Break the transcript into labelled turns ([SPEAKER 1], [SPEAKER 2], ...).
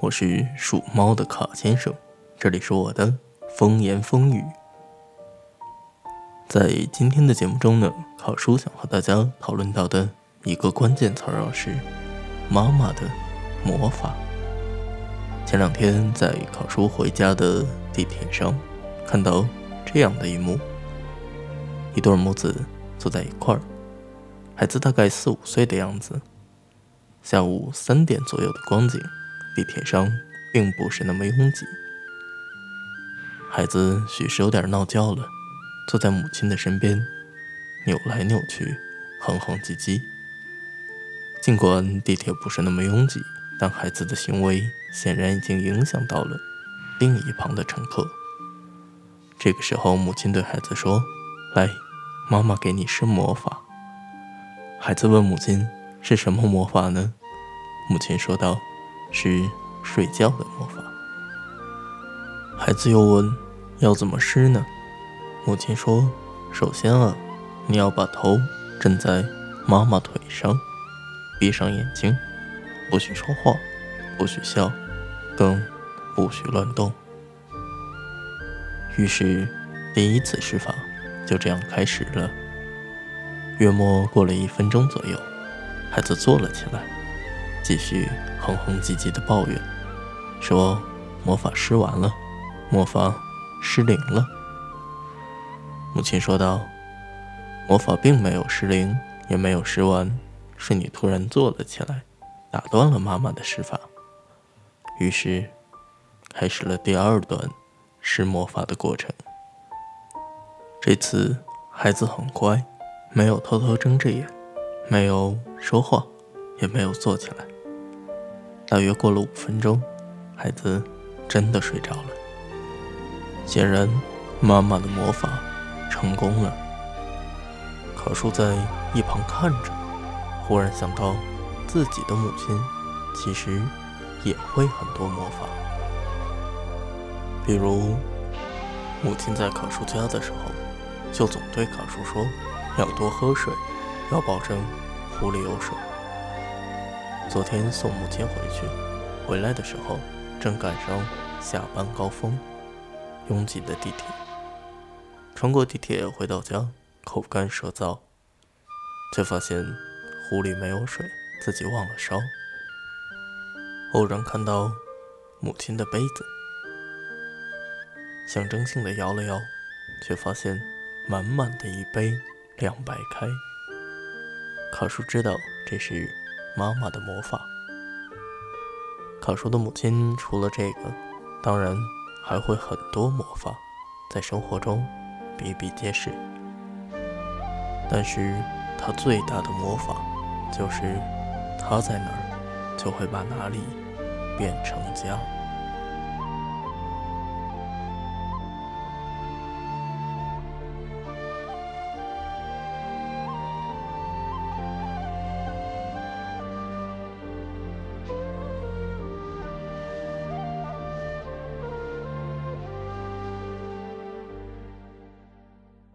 [SPEAKER 1] 我是属猫的卡先生，这里是我的风言风语。在今天的节目中呢，考叔想和大家讨论到的一个关键词儿是妈妈的魔法。前两天在考叔回家的地铁上，看到这样的一幕：一对母子坐在一块儿，孩子大概四五岁的样子。下午三点左右的光景，地铁上并不是那么拥挤。孩子许是有点闹觉了，坐在母亲的身边，扭来扭去，哼哼唧唧。尽管地铁不是那么拥挤，但孩子的行为显然已经影响到了另一旁的乘客。这个时候，母亲对孩子说：“来，妈妈给你施魔法。”孩子问母亲：“是什么魔法呢？”母亲说道：“是睡觉的魔法。”孩子又问：“要怎么施呢？”母亲说：“首先啊，你要把头枕在妈妈腿上，闭上眼睛，不许说话，不许笑，更不许乱动。”于是，第一次施法就这样开始了。约莫过了一分钟左右，孩子坐了起来。继续哼哼唧唧的抱怨，说：“魔法施完了，魔法失灵了。”母亲说道：“魔法并没有失灵，也没有施完，是你突然坐了起来，打断了妈妈的施法。”于是，开始了第二段施魔法的过程。这次孩子很乖，没有偷偷睁着眼，没有说话，也没有坐起来。大约过了五分钟，孩子真的睡着了。显然，妈妈的魔法成功了。可叔在一旁看着，忽然想到自己的母亲其实也会很多魔法。比如，母亲在可叔家的时候，就总对可叔说：“要多喝水，要保证壶里有水。”昨天送母亲回去，回来的时候正赶上下班高峰，拥挤的地铁。穿过地铁回到家，口干舌燥，却发现壶里没有水，自己忘了烧。偶然看到母亲的杯子，象征性的摇了摇，却发现满满的一杯凉白开。卡叔知道这是。妈妈的魔法。卡叔的母亲除了这个，当然还会很多魔法，在生活中比比皆是。但是她最大的魔法，就是她在哪儿，就会把哪里变成家。